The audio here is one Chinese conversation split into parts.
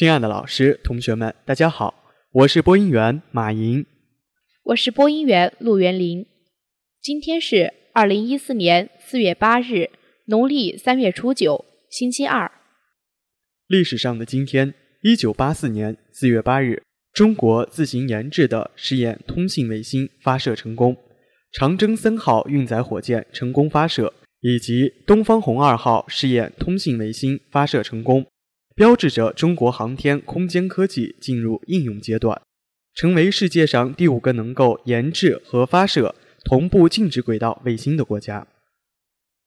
亲爱的老师、同学们，大家好，我是播音员马莹，我是播音员陆元林。今天是二零一四年四月八日，农历三月初九，星期二。历史上的今天，一九八四年四月八日，中国自行研制的试验通信卫星发射成功，长征三号运载火箭成功发射，以及东方红二号试验通信卫星发射成功。标志着中国航天空间科技进入应用阶段，成为世界上第五个能够研制和发射同步静止轨道卫星的国家。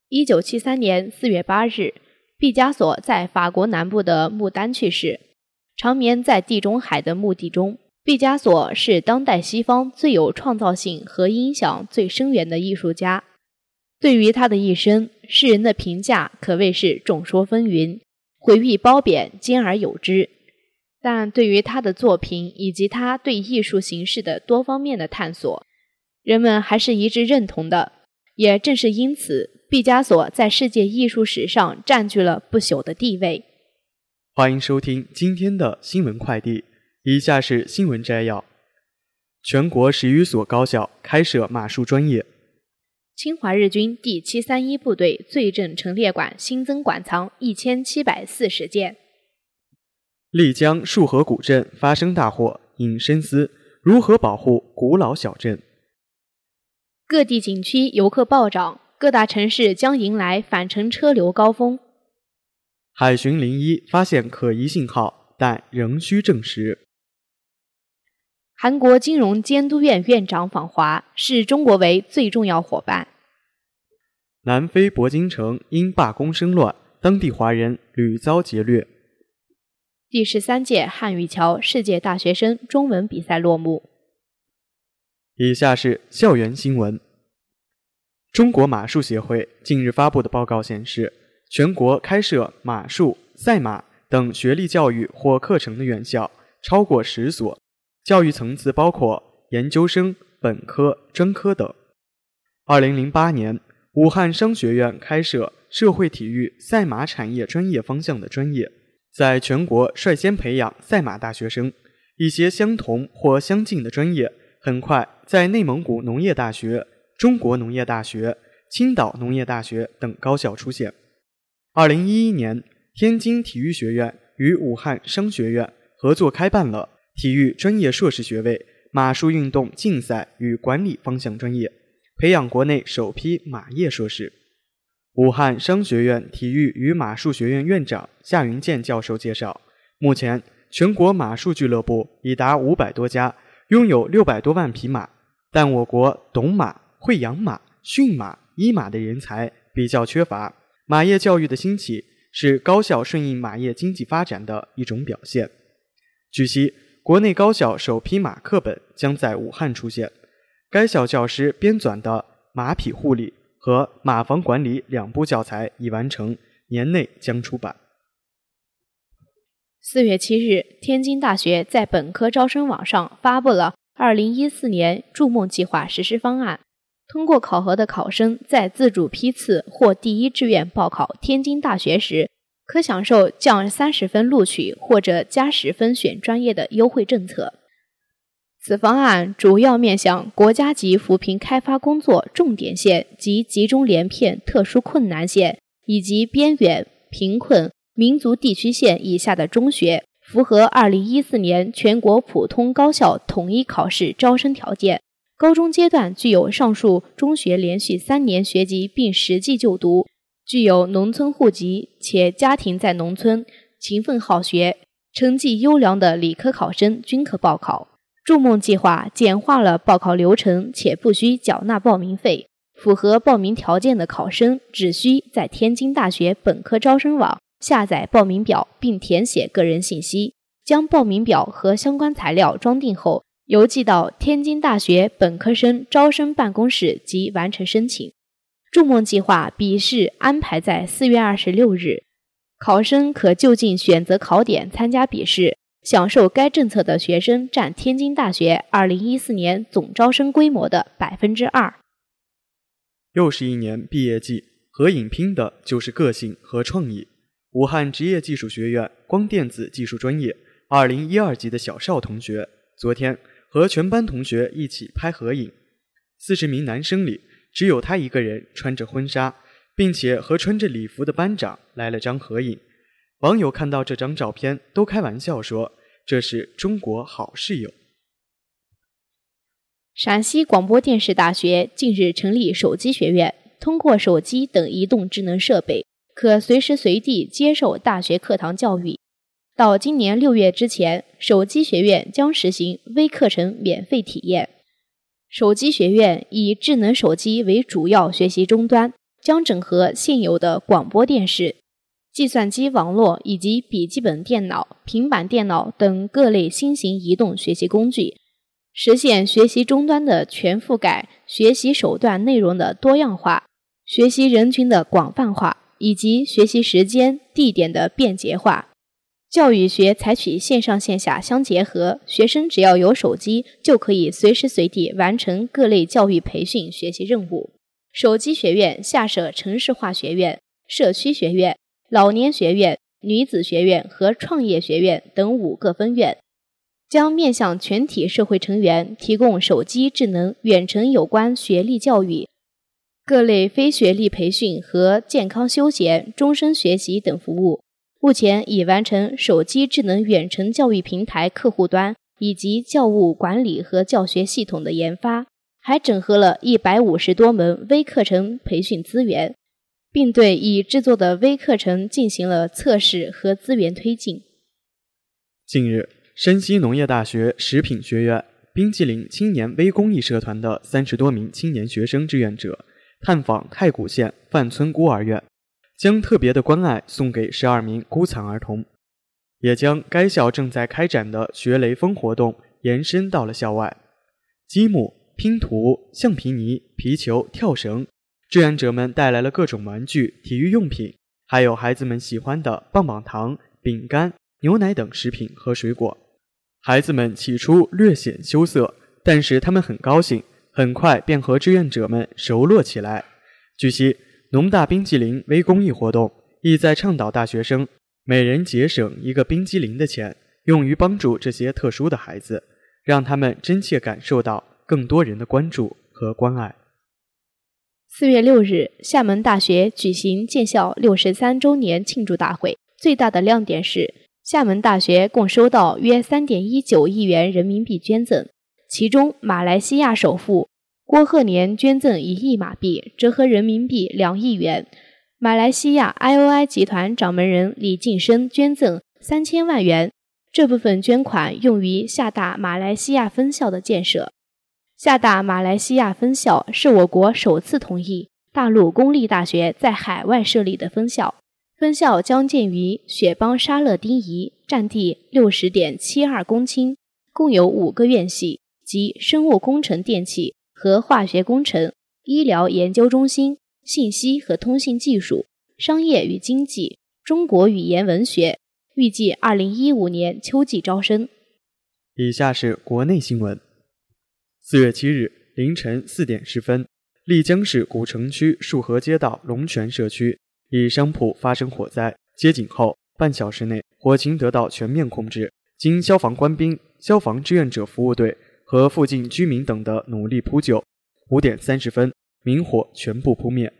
一九七三年四月八日，毕加索在法国南部的穆丹去世。长眠在地中海的墓地中，毕加索是当代西方最有创造性和影响最深远的艺术家。对于他的一生，世人的评价可谓是众说纷纭。毁誉褒贬兼而有之，但对于他的作品以及他对艺术形式的多方面的探索，人们还是一致认同的。也正是因此，毕加索在世界艺术史上占据了不朽的地位。欢迎收听今天的新闻快递，以下是新闻摘要：全国十余所高校开设马术专业。侵华日军第七三一部队罪证陈列馆新增馆藏一千七百四十件。丽江束河古镇发生大火，引深思如何保护古老小镇。各地景区游客暴涨，各大城市将迎来返程车流高峰。海巡零一发现可疑信号，但仍需证实。韩国金融监督院院长访华，视中国为最重要伙伴。南非铂金城因罢工生乱，当地华人屡遭劫掠。第十三届汉语桥世界大学生中文比赛落幕。以下是校园新闻。中国马术协会近日发布的报告显示，全国开设马术、赛马等学历教育或课程的院校超过十所。教育层次包括研究生、本科、专科等。二零零八年，武汉商学院开设社会体育赛马产业专业方向的专业，在全国率先培养赛马大学生。一些相同或相近的专业，很快在内蒙古农业大学、中国农业大学、青岛农业大学等高校出现。二零一一年，天津体育学院与武汉商学院合作开办了。体育专业硕士学位，马术运动竞赛与管理方向专业，培养国内首批马业硕士。武汉商学院体育与马术学院院长夏云健教授介绍，目前全国马术俱乐部已达五百多家，拥有六百多万匹马，但我国懂马、会养马、驯马、医马的人才比较缺乏。马业教育的兴起是高校顺应马业经济发展的一种表现。据悉。国内高校首批马课本将在武汉出现，该校教师编纂的马匹护理和马房管理两部教材已完成，年内将出版。四月七日，天津大学在本科招生网上发布了二零一四年筑梦计划实施方案，通过考核的考生在自主批次或第一志愿报考天津大学时。可享受降三十分录取或者加十分选专业的优惠政策。此方案主要面向国家级扶贫开发工作重点县及集中连片特殊困难县以及边远、贫困、民族地区县以下的中学，符合二零一四年全国普通高校统一考试招生条件。高中阶段具有上述中学连续三年学籍并实际就读。具有农村户籍且家庭在农村、勤奋好学、成绩优良的理科考生均可报考。筑梦计划简化了报考流程，且不需缴纳报名费。符合报名条件的考生只需在天津大学本科招生网下载报名表，并填写个人信息，将报名表和相关材料装订后邮寄到天津大学本科生招生办公室即完成申请。筑梦计划笔试安排在四月二十六日，考生可就近选择考点参加笔试。享受该政策的学生占天津大学二零一四年总招生规模的百分之二。又是一年毕业季，合影拼的就是个性和创意。武汉职业技术学院光电子技术专业二零一二级的小邵同学，昨天和全班同学一起拍合影。四十名男生里，只有他一个人穿着婚纱，并且和穿着礼服的班长来了张合影。网友看到这张照片，都开玩笑说：“这是中国好室友。”陕西广播电视大学近日成立手机学院，通过手机等移动智能设备，可随时随地接受大学课堂教育。到今年六月之前，手机学院将实行微课程免费体验。手机学院以智能手机为主要学习终端，将整合现有的广播电视、计算机网络以及笔记本电脑、平板电脑等各类新型移动学习工具。实现学习终端的全覆盖、学习手段内容的多样化、学习人群的广泛化以及学习时间、地点的便捷化。教育学采取线上线下相结合，学生只要有手机，就可以随时随地完成各类教育培训学习任务。手机学院下设城市化学院、社区学院、老年学院、女子学院和创业学院等五个分院。将面向全体社会成员提供手机智能远程有关学历教育、各类非学历培训和健康休闲、终身学习等服务。目前已完成手机智能远程教育平台客户端以及教务管理和教学系统的研发，还整合了一百五十多门微课程培训资源，并对已制作的微课程进行了测试和资源推进。近日。山西农业大学食品学院冰激凌青年微公益社团的三十多名青年学生志愿者探访太谷县范村孤儿院，将特别的关爱送给十二名孤残儿童，也将该校正在开展的学雷锋活动延伸到了校外。积木、拼图、橡皮泥、皮球、跳绳，志愿者们带来了各种玩具、体育用品，还有孩子们喜欢的棒棒糖、饼干、牛奶等食品和水果。孩子们起初略显羞涩，但是他们很高兴，很快便和志愿者们熟络起来。据悉，农大冰激凌微公益活动意在倡导大学生每人节省一个冰激凌的钱，用于帮助这些特殊的孩子，让他们真切感受到更多人的关注和关爱。四月六日，厦门大学举行建校六十三周年庆祝大会，最大的亮点是。厦门大学共收到约三点一九亿元人民币捐赠，其中马来西亚首富郭鹤年捐赠一亿马币，折合人民币两亿元；马来西亚 IOI 集团掌门人李晋生捐赠三千万元，这部分捐款用于厦大马来西亚分校的建设。厦大马来西亚分校是我国首次同意大陆公立大学在海外设立的分校。分校将建于雪邦沙勒丁宜，占地六十点七二公顷，共有五个院系，即生物工程电气和化学工程、医疗研究中心、信息和通信技术、商业与经济、中国语言文学。预计二零一五年秋季招生。以下是国内新闻：四月七日凌晨四点十分，丽江市古城区束河街道龙泉社区。一商铺发生火灾，接警后半小时内火情得到全面控制。经消防官兵、消防志愿者服务队和附近居民等的努力扑救，五点三十分，明火全部扑灭。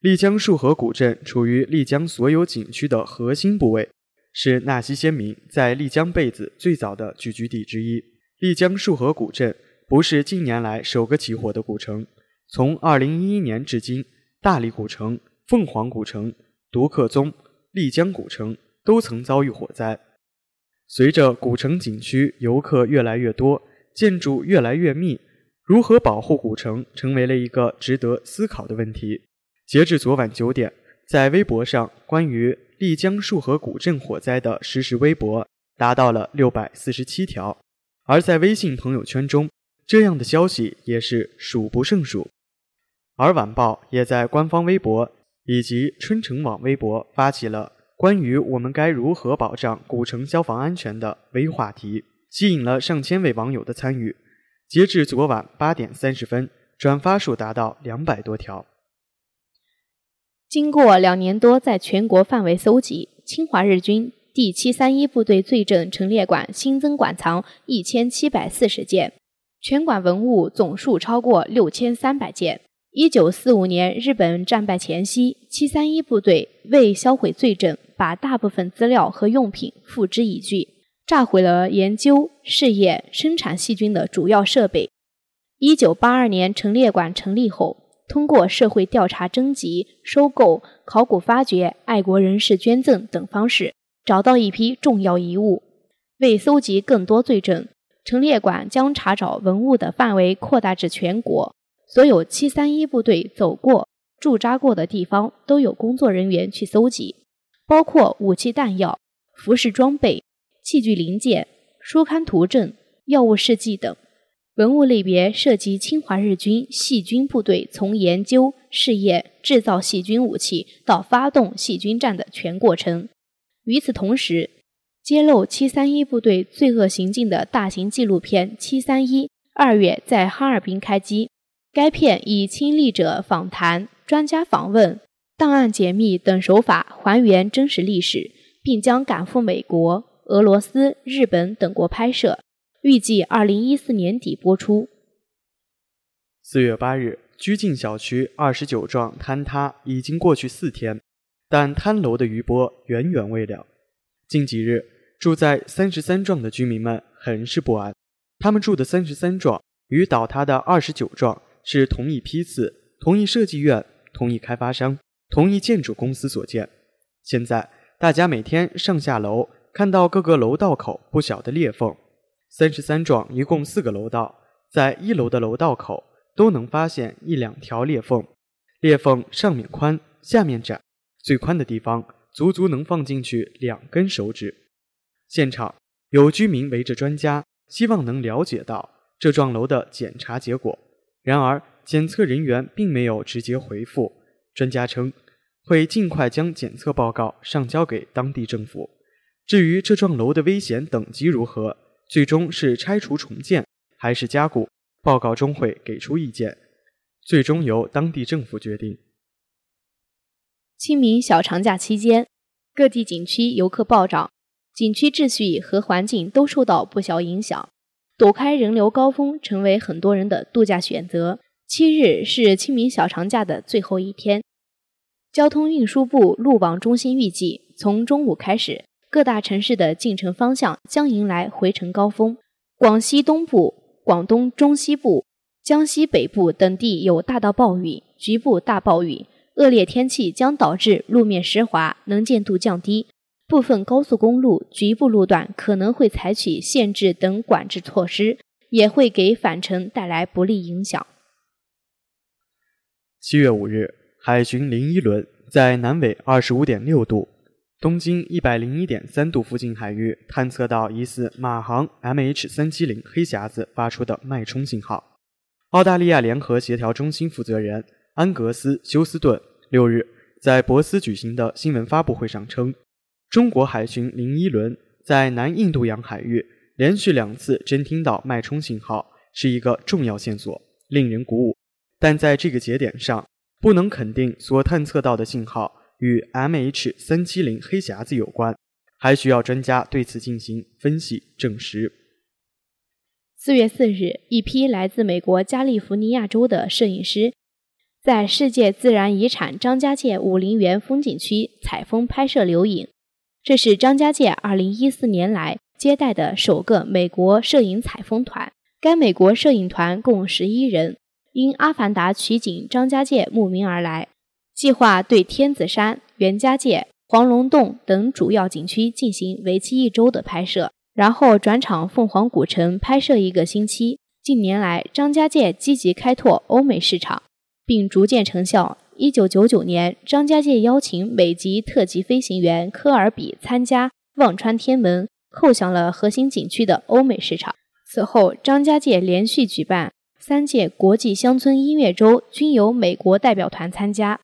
丽江束河古镇处于丽江所有景区的核心部位，是纳西先民在丽江被子最早的聚居地之一。丽江束河古镇不是近年来首个起火的古城，从二零一一年至今，大理古城。凤凰古城、独克宗、丽江古城都曾遭遇火灾。随着古城景区游客越来越多，建筑越来越密，如何保护古城成为了一个值得思考的问题。截至昨晚九点，在微博上关于丽江束河古镇火灾的实时微博达到了六百四十七条，而在微信朋友圈中，这样的消息也是数不胜数。而晚报也在官方微博。以及春城网微博发起了关于我们该如何保障古城消防安全的微话题，吸引了上千位网友的参与。截至昨晚八点三十分，转发数达到两百多条。经过两年多在全国范围搜集，侵华日军第七三一部队罪证陈列馆新增馆藏一千七百四十件，全馆文物总数超过六千三百件。一九四五年日本战败前夕，七三一部队为销毁罪证，把大部分资料和用品付之一炬，炸毁了研究、试验、生产细菌的主要设备。一九八二年陈列馆成立后，通过社会调查、征集、收购、考古发掘、爱国人士捐赠等方式，找到一批重要遗物。为搜集更多罪证，陈列馆将查找文物的范围扩大至全国。所有七三一部队走过、驻扎过的地方都有工作人员去搜集，包括武器弹药、服饰装备、器具零件、书刊图证、药物试剂等。文物类别涉及侵华日军细菌部队从研究、试验、制造细菌武器到发动细菌战的全过程。与此同时，揭露七三一部队罪恶行径的大型纪录片《七三一》二月在哈尔滨开机。该片以亲历者访谈、专家访问、档案解密等手法还原真实历史，并将赶赴美国、俄罗斯、日本等国拍摄，预计二零一四年底播出。四月八日，居静小区二十九幢坍塌已经过去四天，但坍楼的余波远远未了。近几日，住在三十三幢的居民们很是不安，他们住的三十三幢与倒塌的二十九幢。是同一批次、同一设计院、同一开发商、同一建筑公司所建。现在大家每天上下楼，看到各个楼道口不小的裂缝。三十三幢一共四个楼道，在一楼的楼道口都能发现一两条裂缝，裂缝上面宽，下面窄，最宽的地方足足能放进去两根手指。现场有居民围着专家，希望能了解到这幢楼的检查结果。然而，检测人员并没有直接回复。专家称，会尽快将检测报告上交给当地政府。至于这幢楼的危险等级如何，最终是拆除重建还是加固，报告中会给出意见，最终由当地政府决定。清明小长假期间，各地景区游客暴涨，景区秩序和环境都受到不小影响。躲开人流高峰，成为很多人的度假选择。七日是清明小长假的最后一天，交通运输部路网中心预计，从中午开始，各大城市的进城方向将迎来回程高峰。广西东部、广东中西部、江西北部等地有大到暴雨，局部大暴雨，恶劣天气将导致路面湿滑，能见度降低。部分高速公路局部路段可能会采取限制等管制措施，也会给返程带来不利影响。七月五日，海巡零一轮在南纬二十五点六度、东经一百零一点三度附近海域探测到疑似马航 MH 三七零黑匣子发出的脉冲信号。澳大利亚联合协调中心负责人安格斯·休斯顿六日在博斯举行的新闻发布会上称。中国海巡零一轮在南印度洋海域连续两次侦听到脉冲信号，是一个重要线索，令人鼓舞。但在这个节点上，不能肯定所探测到的信号与 MH 三七零黑匣子有关，还需要专家对此进行分析证实。四月四日，一批来自美国加利福尼亚州的摄影师。在世界自然遗产张家界武陵源风景区采风拍摄留影。这是张家界2014年来接待的首个美国摄影采风团。该美国摄影团共十一人，因《阿凡达》取景张家界慕名而来，计划对天子山、袁家界、黄龙洞等主要景区进行为期一周的拍摄，然后转场凤凰古城拍摄一个星期。近年来，张家界积极开拓欧美市场，并逐渐成效。一九九九年，张家界邀请美籍特级飞行员科尔比参加望穿天门，叩响了核心景区的欧美市场。此后，张家界连续举办三届国际乡村音乐周，均由美国代表团参加。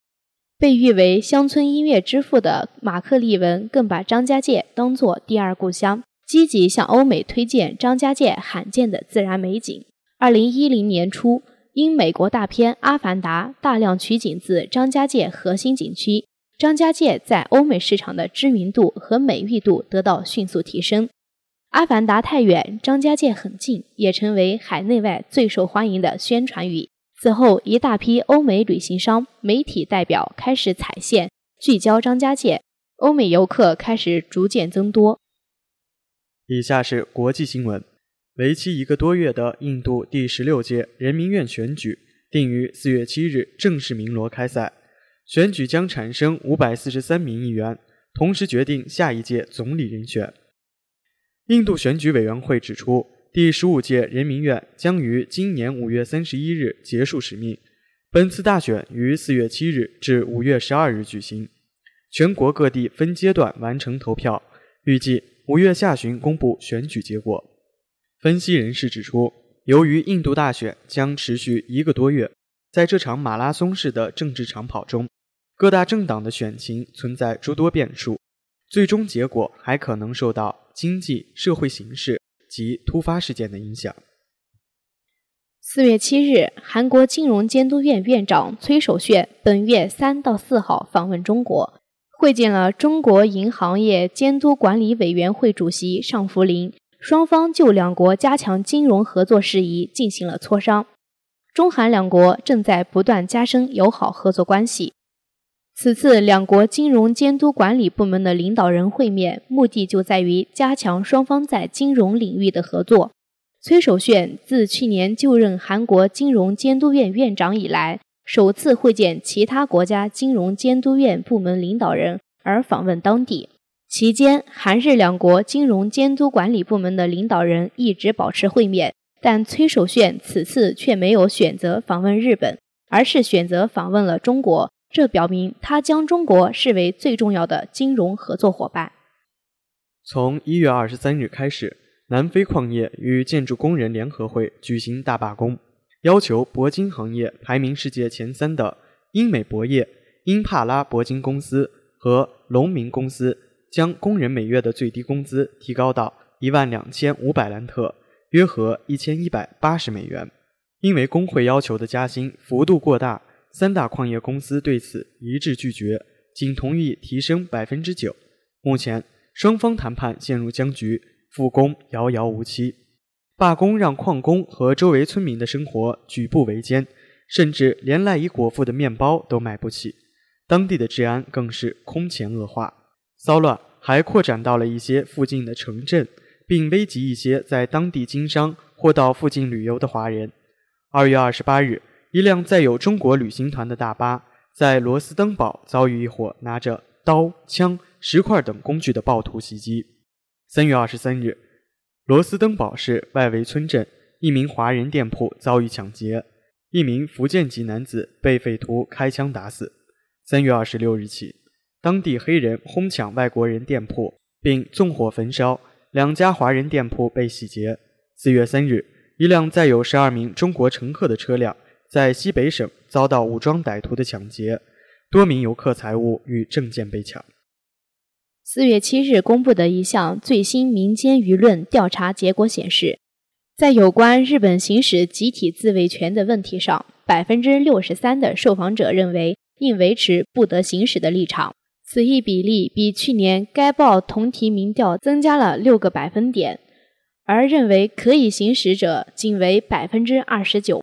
被誉为乡村音乐之父的马克·利文更把张家界当作第二故乡，积极向欧美推荐张家界罕见的自然美景。二零一零年初。因美国大片《阿凡达》大量取景自张家界核心景区，张家界在欧美市场的知名度和美誉度得到迅速提升。阿凡达太远，张家界很近，也成为海内外最受欢迎的宣传语。此后，一大批欧美旅行商、媒体代表开始踩线，聚焦张家界，欧美游客开始逐渐增多。以下是国际新闻：为期一个多月的印度第十六届人民院选举定于四月七日正式鸣锣开赛。选举将产生五百四十三名议员，同时决定下一届总理人选。印度选举委员会指出，第十五届人民院将于今年五月三十一日结束使命。本次大选于四月七日至五月十二日举行，全国各地分阶段完成投票，预计五月下旬公布选举结果。分析人士指出，由于印度大选将持续一个多月，在这场马拉松式的政治长跑中。各大政党的选情存在诸多变数，最终结果还可能受到经济社会形势及突发事件的影响。四月七日，韩国金融监督院院长崔守炫本月三到四号访问中国，会见了中国银行业监督管理委员会主席尚福林，双方就两国加强金融合作事宜进行了磋商。中韩两国正在不断加深友好合作关系。此次两国金融监督管理部门的领导人会面，目的就在于加强双方在金融领域的合作。崔守炫自去年就任韩国金融监督院院长以来，首次会见其他国家金融监督院部门领导人而访问当地。期间，韩日两国金融监督管理部门的领导人一直保持会面，但崔守炫此次却没有选择访问日本，而是选择访问了中国。这表明他将中国视为最重要的金融合作伙伴。从一月二十三日开始，南非矿业与建筑工人联合会举行大罢工，要求铂金行业排名世界前三的英美铂业英帕拉铂金公司和龙明公司将工人每月的最低工资提高到一万两千五百兰特，约合一千一百八十美元。因为工会要求的加薪幅度过大。三大矿业公司对此一致拒绝，仅同意提升百分之九。目前双方谈判陷入僵局，复工遥遥无期。罢工让矿工和周围村民的生活举步维艰，甚至连赖以果腹的面包都买不起。当地的治安更是空前恶化，骚乱还扩展到了一些附近的城镇，并危及一些在当地经商或到附近旅游的华人。二月二十八日。一辆载有中国旅行团的大巴在罗斯登堡遭遇一伙拿着刀、枪、石块等工具的暴徒袭击。三月二十三日，罗斯登堡市外围村镇一名华人店铺遭遇抢劫，一名福建籍男子被匪徒开枪打死。三月二十六日起，当地黑人哄抢外国人店铺并纵火焚烧两家华人店铺被洗劫。四月三日，一辆载有十二名中国乘客的车辆。在西北省遭到武装歹徒的抢劫，多名游客财物与证件被抢。四月七日公布的一项最新民间舆论调查结果显示，在有关日本行使集体自卫权的问题上，百分之六十三的受访者认为应维持不得行使的立场，此一比例比去年该报同题民调增加了六个百分点，而认为可以行使者仅为百分之二十九。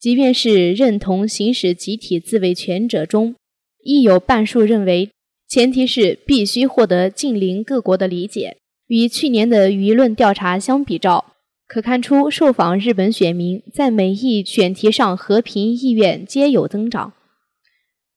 即便是认同行使集体自卫权者中，亦有半数认为，前提是必须获得近邻各国的理解。与去年的舆论调查相比照，可看出受访日本选民在每一选题上和平意愿皆有增长。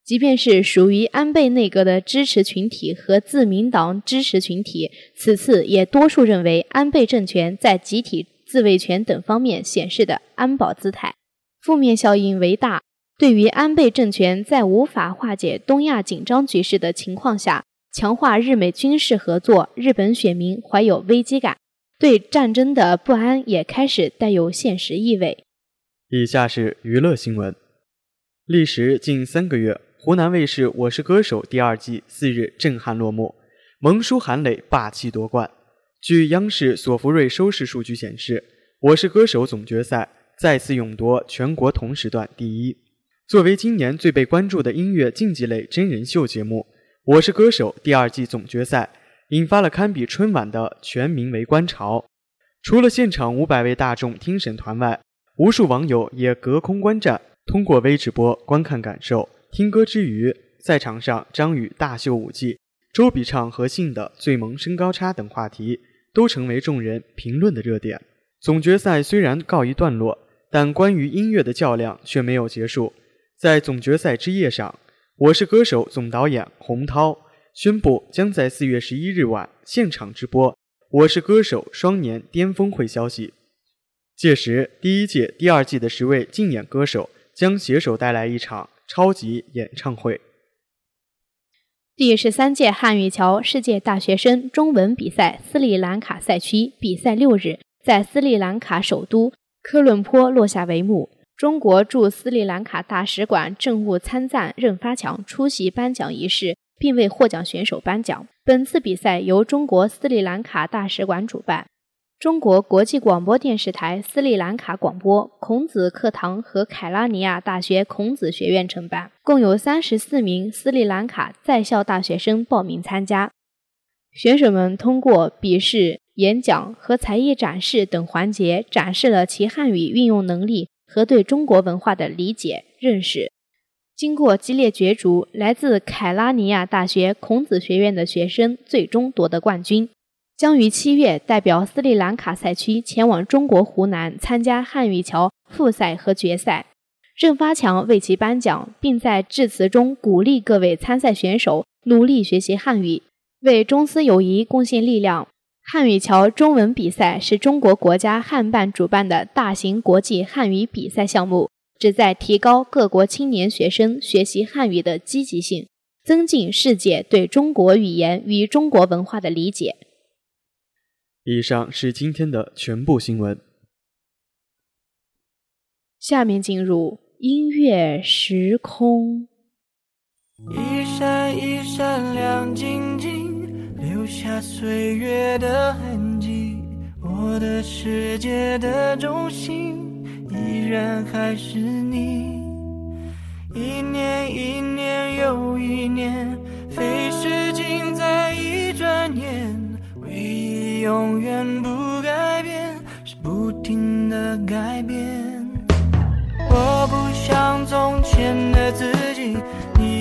即便是属于安倍内阁的支持群体和自民党支持群体，此次也多数认为安倍政权在集体自卫权等方面显示的安保姿态。负面效应为大。对于安倍政权在无法化解东亚紧张局势的情况下强化日美军事合作，日本选民怀有危机感，对战争的不安也开始带有现实意味。以下是娱乐新闻：历时近三个月，湖南卫视《我是歌手》第二季四日震撼落幕，萌叔韩磊霸气夺冠。据央视索福瑞收视数据显示，《我是歌手》总决赛。再次勇夺全国同时段第一。作为今年最被关注的音乐竞技类真人秀节目，《我是歌手》第二季总决赛，引发了堪比春晚的全民围观潮。除了现场五百位大众听审团外，无数网友也隔空观战，通过微直播观看感受。听歌之余，赛场上张宇大秀舞技，周笔畅和信的最萌身高差等话题，都成为众人评论的热点。总决赛虽然告一段落，但关于音乐的较量却没有结束。在总决赛之夜上。《我是歌手》总导演洪涛宣布，将在四月十一日晚现场直播《我是歌手》双年巅峰会消息。届时，第一届、第二季的十位竞演歌手将携手带来一场超级演唱会。第十三届汉语桥世界大学生中文比赛斯里兰卡赛区比赛六日在斯里兰卡首都科伦坡落下帷幕。中国驻斯里兰卡大使馆政务参赞任发强出席颁奖仪式，并为获奖选手颁奖。本次比赛由中国斯里兰卡大使馆主办，中国国际广播电视台斯里兰卡广播、孔子课堂和凯拉尼亚大学孔子学院承办，共有三十四名斯里兰卡在校大学生报名参加。选手们通过笔试、演讲和才艺展示等环节，展示了其汉语运用能力。和对中国文化的理解认识，经过激烈角逐，来自凯拉尼亚大学孔子学院的学生最终夺得冠军，将于七月代表斯里兰卡赛区前往中国湖南参加汉语桥复赛和决赛。任发强为其颁奖，并在致辞中鼓励各位参赛选手努力学习汉语，为中斯友谊贡献力量。汉语桥中文比赛是中国国家汉办主办的大型国际汉语比赛项目，旨在提高各国青年学生学习汉语的积极性，增进世界对中国语言与中国文化的理解。以上是今天的全部新闻。下面进入音乐时空。一闪一闪亮晶晶。留下岁月的痕迹，我的世界的中心依然还是你。一年一年又一年，飞逝尽在一转眼，唯一永远不改变是不停的改变。我不像从前的自己，你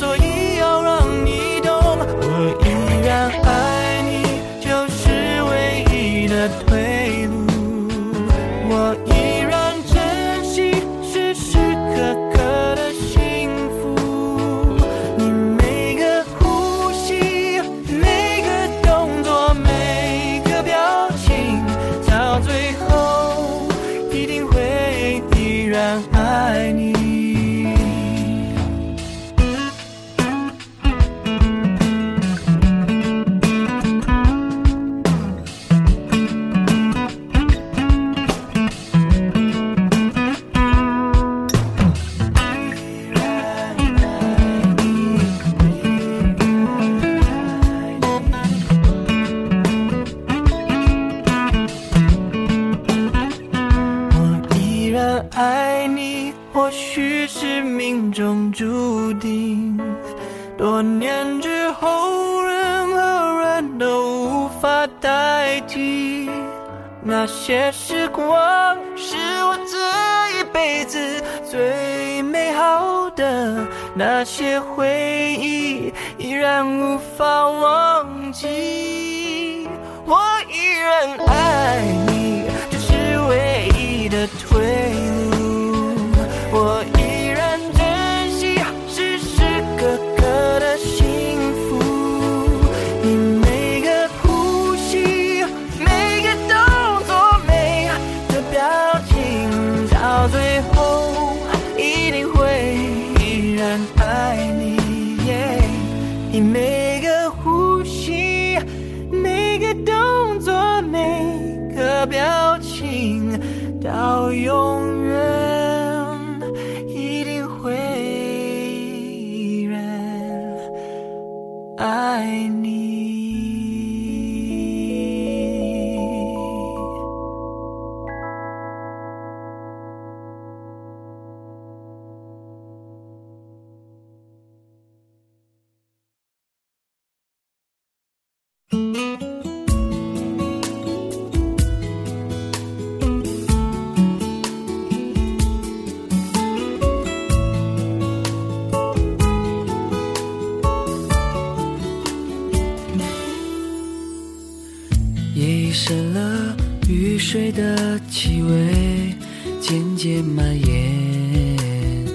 水的气味渐渐蔓延，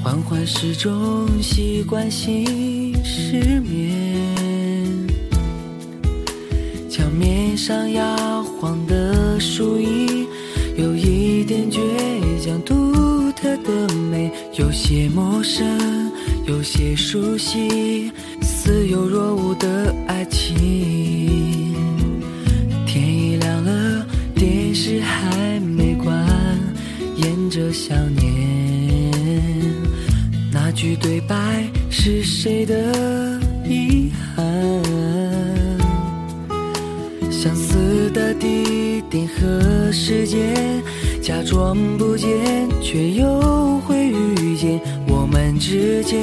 缓缓时钟习惯性失眠，墙面上摇晃的树影有一点倔强，独特的美，有些陌生，有些熟悉，却又会遇见。我们之间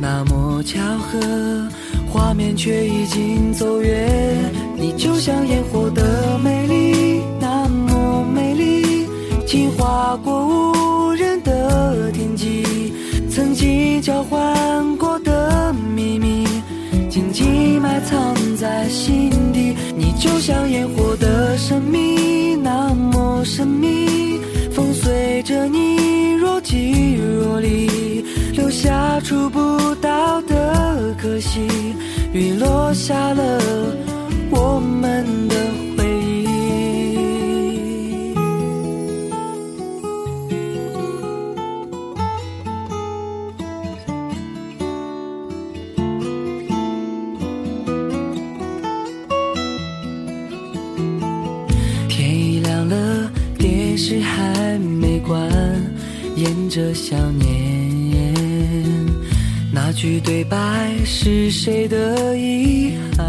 那么巧合，画面却已经走远。你就像烟火的美丽，那么美丽，轻划过无人的天际，曾经交换过的秘密。紧紧埋藏在心底。你就像烟火的神秘，那么神秘，里，留下触不到的可惜。雨落下了我们的回忆。天已亮了，电视还，演着想念。那句对白是谁的遗憾？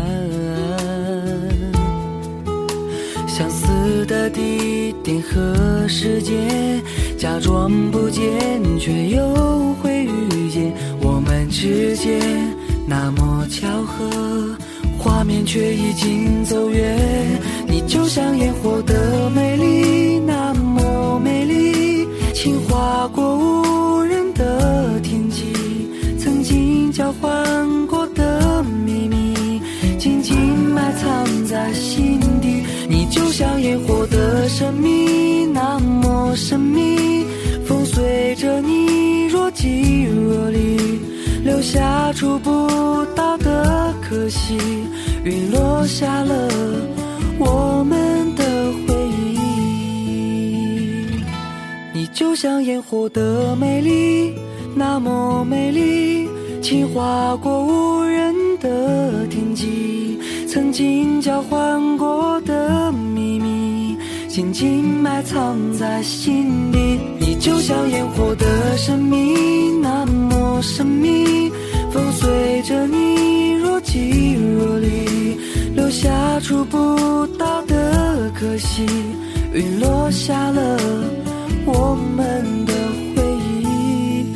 相似的地点和时间，假装不见，却又会遇见。我们之间那么巧合，画面却已经走远。你就像烟火的美丽，轻划过无人的天际，曾经交换过的秘密，紧紧埋藏在心底。你就像烟火的神秘，那么神秘，风随着你若即若离，留下触不到的可惜。云落下了就像烟火的美丽，那么美丽，轻划过无人的天际，曾经交换过的秘密，紧紧埋藏在心底。你就像烟火的神秘，那么神秘，风随着你若即若离，留下触不到的可惜。雨落下了我们的回忆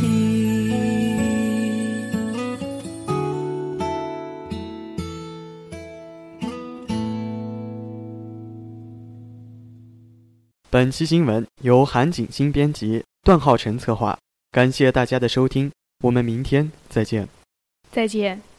本期新闻由韩景新编辑段浩辰策划。感谢大家的收听我们明天再见。再见。